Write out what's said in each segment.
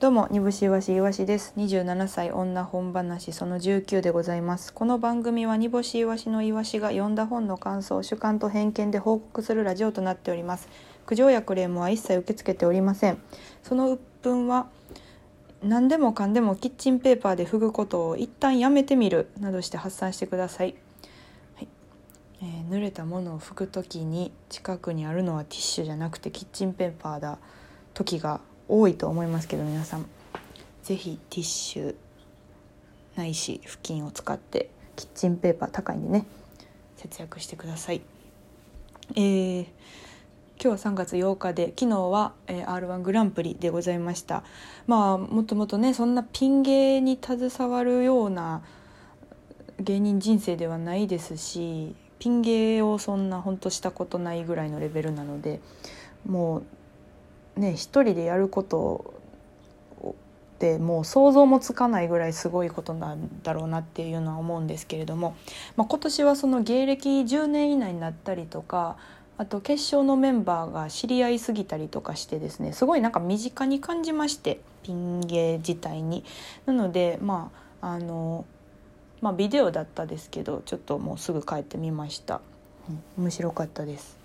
どうも煮干しいわしいわしです。27歳女本話その19でございます。この番組は煮干しいわしのいわしが読んだ本の感想主観と偏見で報告するラジオとなっております。苦情やクレームは一切受け付けておりません。その鬱憤は何でもかんでもキッチンペーパーで拭くことを一旦やめてみるなどして発散してください、はい。えー濡れたものを拭くときに近くにあるのはティッシュじゃなくてキッチンペーパーだ。時が多いと思いますけど皆さん。是非ティッシュないし布巾を使ってキッチンペーパー高いんでね節約してください。えー今日は3月8日で昨日は、えー、r 1グランプリでございました。まあもともとねそんなピン芸に携わるような芸人人生ではないですしピン芸をそんなほんとしたことないぐらいのレベルなのでもうね一人でやることってもう想像もつかないぐらいすごいことなんだろうなっていうのは思うんですけれども、まあ、今年はその芸歴10年以内になったりとかあと決勝のメンバーが知り合いすぎたりとかしてですねすごいなんか身近に感じましてピン芸自体に。なのでまああのまあビデオだったですけどちょっともうすぐ帰ってみました、面白かったです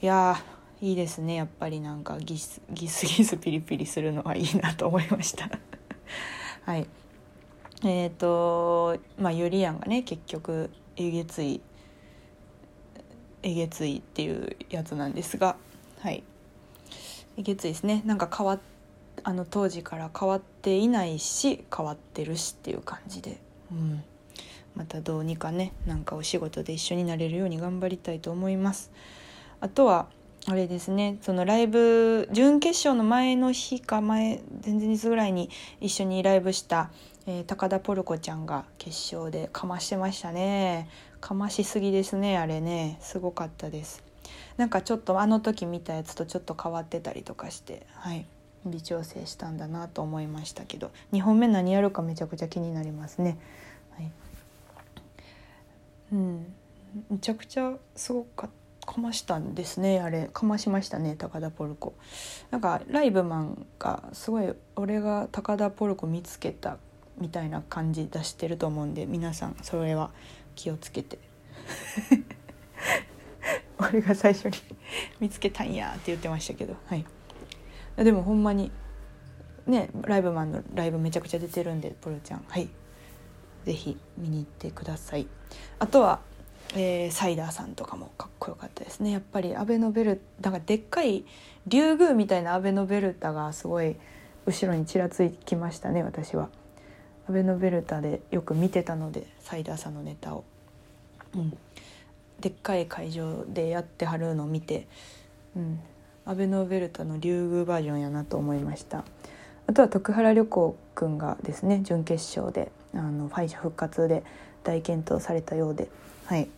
いやいいですねやっぱりなんかギスギスギスピリピリするのはいいなと思いました。はい。えっ、ー、とまあゆりやんがね結局えげついえげついっていうやつなんですがはい。えげついですね。なんか変わあの当時から変わっていないし変わってるしっていう感じで、うん、またどうにかねなんかお仕事で一緒になれるように頑張りたいと思います。あとはあれですね。そのライブ準決勝の前の日か前前日ぐらいに一緒にライブした、えー、高田ポルコちゃんが決勝でかましてましたね。かましすぎですねあれね。すごかったです。なんかちょっとあの時見たやつとちょっと変わってたりとかしてはい。微調整したんだなと思いましたけど2本目何やるかめちゃくちゃ気になりますね。はい。うん。めちゃくちゃすごかった。かましたんですねあれ。かましましたね高田ポルコ。なんかライブマンがすごい俺が高田ポルコ見つけたみたいな感じ出してると思うんで皆さんそれは気をつけて。俺が最初に見つけたんやって言ってましたけど。はい。でもほんまにねライブマンのライブめちゃくちゃ出てるんでポルちゃん。はい。是非見に行ってください。あとはえー、サイダーさんとかもかっこよかったですね。やっぱりアベノベルだからでっかい竜宮みたいなアベノベルタがすごい後ろにちらつきましたね私は。アベノベルタでよく見てたのでサイダーさんのネタを、うん、でっかい会場でやってはるのを見て、うん、アベノベルタの竜宮バージョンやなと思いました。あとは徳原旅行くんがですね準決勝であのファイ復活で大健闘されたようではい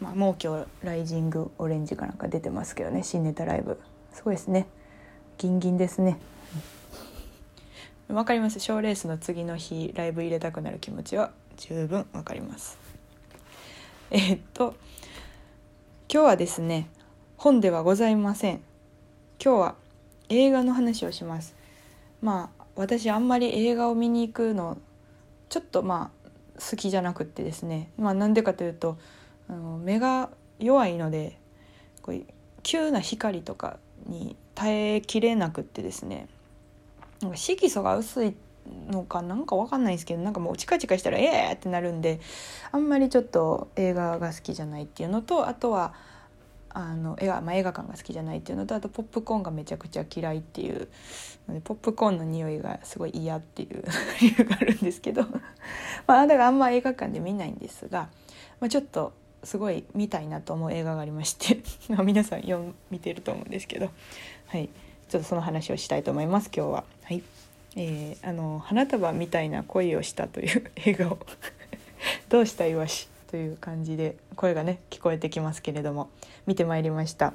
まあ、もう今日ライジングオレンジかなんか出てますけどね新ネタライブ。すごいですね。ギンギンですね。わかります。賞レースの次の日ライブ入れたくなる気持ちは十分わかります。え、っと今日はですね本ではございません。今日は映画の話をします。まあ私あんまり映画を見に行くのちょっとまあ好きじゃなくってですね。まあなんでかというとあの目が弱いのでこう急な光とかに耐えきれなくってですねなんか色素が薄いのかなんか分かんないんですけどなんかもうチカチカしたら「ええ!」ってなるんであんまりちょっと映画が好きじゃないっていうのとあとはあの映画,、まあ、映画館が好きじゃないっていうのとあとポップコーンがめちゃくちゃ嫌いっていうのでポップコーンの匂いがすごい嫌っていう 理由があるんですけど まあだからあんま映画館で見ないんですが、まあ、ちょっとすごい見たいなと思う映画がありまして 皆さん読見てると思うんですけど、はい、ちょっとその話をしたいと思います今日は。はいえー、あの花束みたいな恋をしたという映画を どうしたいわしという感じで声がね聞こえてきますけれども見てまいりました。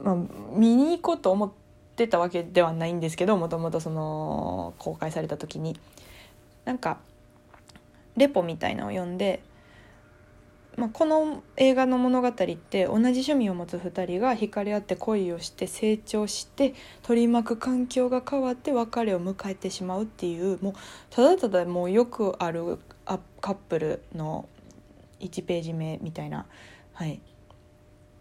まあ、見に行こうと思ってたわけではないんですけどもともとその公開された時になんかレポみたいなのを読んでまあ、この映画の物語って同じ趣味を持つ2人が惹かれ合って恋をして成長して取り巻く環境が変わって別れを迎えてしまうっていうもうただただもうよくあるカップルの1ページ目みたいな、はい、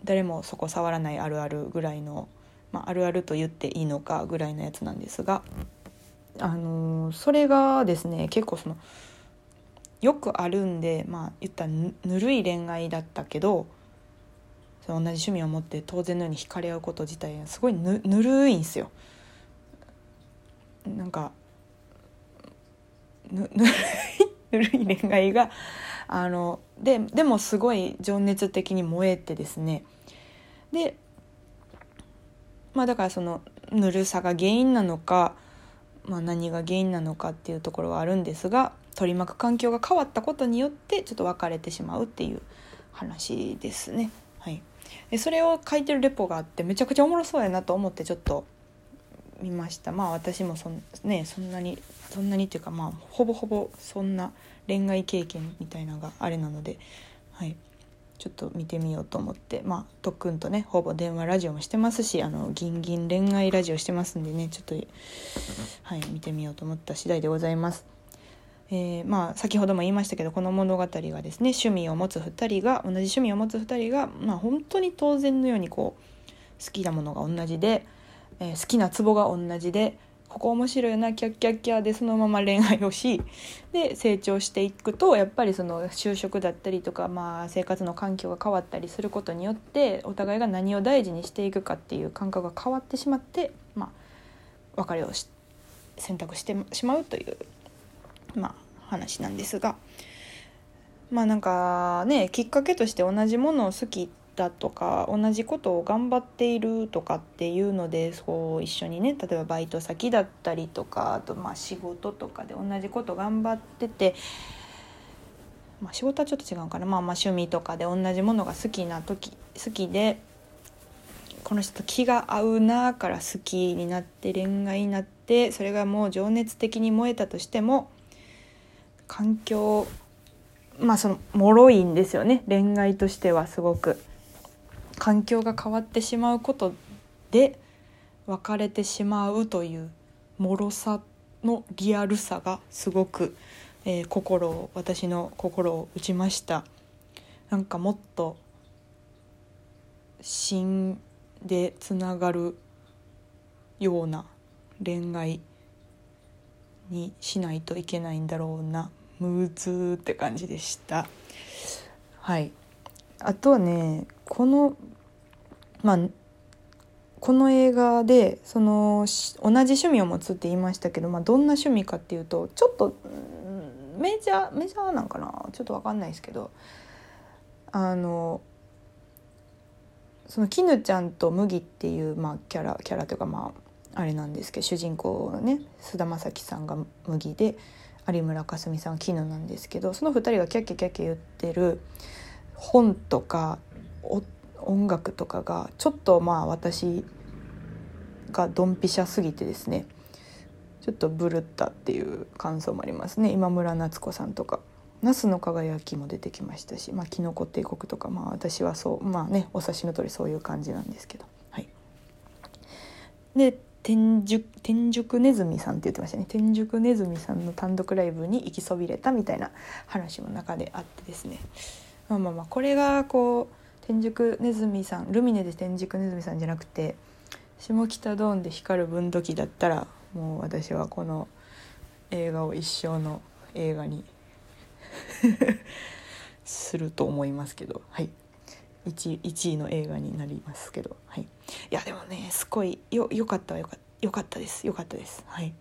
誰もそこ触らないあるあるぐらいの、まあ、あるあると言っていいのかぐらいのやつなんですが、あのー、それがですね結構その。よくあるんでまあ言ったらぬるい恋愛だったけどその同じ趣味を持って当然のように惹かれ合うこと自体すごいぬぬるいんですよ。なんかぬ ぬるいぬるい恋愛があのででもすごい情熱的に燃えてですねでまあだからそのぬるさが原因なのか、まあ、何が原因なのかっていうところはあるんですが取り巻く環境が変わったことによってちょっと別れてしまうっていう話ですね。はい、でそれを書いてるレポがあってめちゃくちゃおもろそうやなと思ってちょっと見ました。まあ私もそん,、ね、そんなにそんなにっていうかまあほぼほぼそんな恋愛経験みたいなのがあれなので、はい、ちょっと見てみようと思ってまあとっくんとねほぼ電話ラジオもしてますしあのギンギン恋愛ラジオしてますんでねちょっと、はい、見てみようと思った次第でございます。えー、まあ先ほども言いましたけどこの物語がですね趣味を持つ2人が同じ趣味を持つ2人が、まあ、本当に当然のようにこう好きなものが同じで、えー、好きなツボが同じでここ面白いなキャッキャッキャでそのまま恋愛をしで成長していくとやっぱりその就職だったりとか、まあ、生活の環境が変わったりすることによってお互いが何を大事にしていくかっていう感覚が変わってしまって、まあ、別れを選択してしまうというまあ、話なんですが。まあなんかねきっかけとして同じものを好きってだとか同じことを頑張っているとかっていうのでそう一緒にね例えばバイト先だったりとかあとまあ仕事とかで同じこと頑張ってて。まあ、仕事はちょっと違うかな、まあ、まあ趣味とかで同じものが好きな時好きでこの人と気が合うなから好きになって恋愛になってそれがもう情熱的に燃えたとしても環境まあその脆いんですよね恋愛としてはすごく環境が変わってしまうことで別れてしまうという脆さのリアルさがすごく、えー、心を私の心を打ちました。なんかもっと心でつながるような恋愛にしないといけないんだろうな。ムーズって感じでした。はい。あとはねこのまあこの映画でその同じ趣味を持つって言いましたけど、まあ、どんな趣味かっていうとちょっとメジャーメジャーなんかな？ちょっと分かんないですけどあのその絹ちゃんと麦っていう、まあ、キャラキャラというかまああれなんですけど主人公のね菅田将暉さんが麦で有村架純さんは絹なんですけどその2人がキャッキャキャッキャ言ってる本とか音楽とかがちょっとまあ私がドンピシャすぎてですねちょっとブルったっていう感想もありますね。今村夏子さんとか「ナスの輝き」も出てきましたし「まあ、キノコ帝国」とかまあ私はそうまあねお察しの通りそういう感じなんですけど。はい。で天竺天竺ネズミさんって言ってましたね。天竺ネズミさんの単独ライブに行きそびれたみたいな話も中であってですね。まあまあまあこれがこう天竺ネズミさんルミネで天竺ネズミさんじゃなくて下北ドーンで光る分度器だったらもう私はこの映画を一生の映画に すると思いますけどはい。1, 1位の映画になりますけど、はい、いやでもねすごいよよかったよかよかったですよかったです。はい。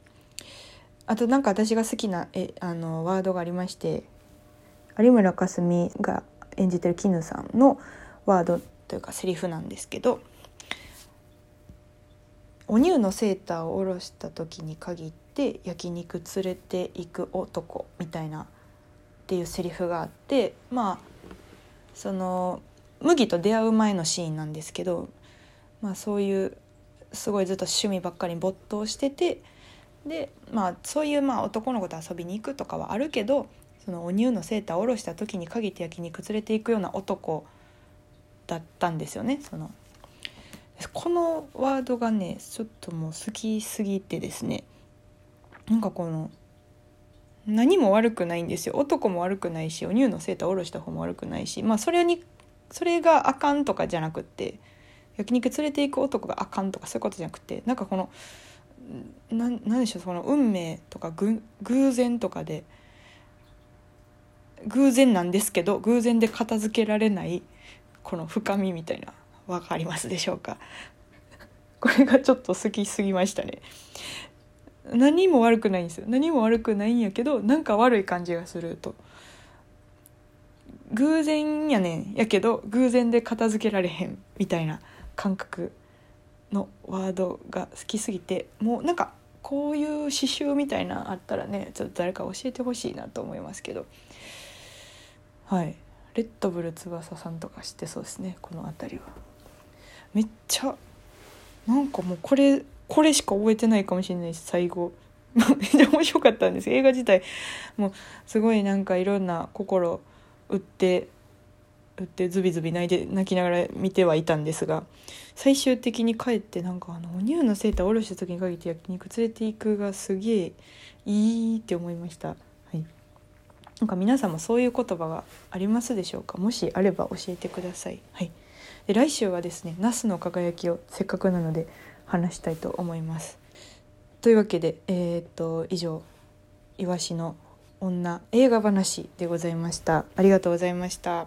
あとなんか私が好きなえあのワードがありまして有村架純が演じてる絹さんのワードというかセリフなんですけどお乳のセーターを下ろした時に限って焼肉連れて行く男みたいなっていうセリフがあってまあその麦と出会う前のシーンなんですけど、まあ、そういうすごいずっと趣味ばっかり没頭しててで、まあ、そういうまあ男の子と遊びに行くとかはあるけどそのお乳のセーターを下ろした時に限って焼肉連れていくような男だったんですよね。そのこのワードがねちょっともう好きすぎてですね。なんかこの何も悪くないんですよ。男も悪くないしお乳のセーター下ろした方も悪くないし。まあそれにそれがあかんとかじゃなくって焼肉連れていく男があかんとかそういうことじゃなくてなんかこの何でしょうその運命とか偶然とかで偶然なんですけど偶然で片付けられないこの深みみたいな分かりますでしょうか？これがちょっと好きすぎましたね。何も悪くないんですよ。何も悪くないんやけどなんか悪い感じがすると。偶然やねん。やけど偶然で片付けられへんみたいな感覚のワードが好きすぎてもうなんかこういう刺繍みたいなあったらねちょっと誰か教えてほしいなと思いますけど。はい。レッドブル翼さんとか知ってそうですねこの辺りは。めっちゃなんかもうこれこれしか覚えてないかもしれないし最後。めっちゃ面白かったんです。映画自体もうすごいなんかいろんな心打って打ってズビズビ泣いて泣きながら見てはいたんですが最終的に帰ってなんかあのお乳のセーター下ろした時に限って焼肉連れていくがすげえいいって思いました。なんか皆さんもそういう言葉がありますでしょうか？もしあれば教えてください。はい、で来週はですね「ナスの輝き」をせっかくなので話したいと思います。というわけで、えー、っと以上「イワシの女映画話」でございました。ありがとうございました。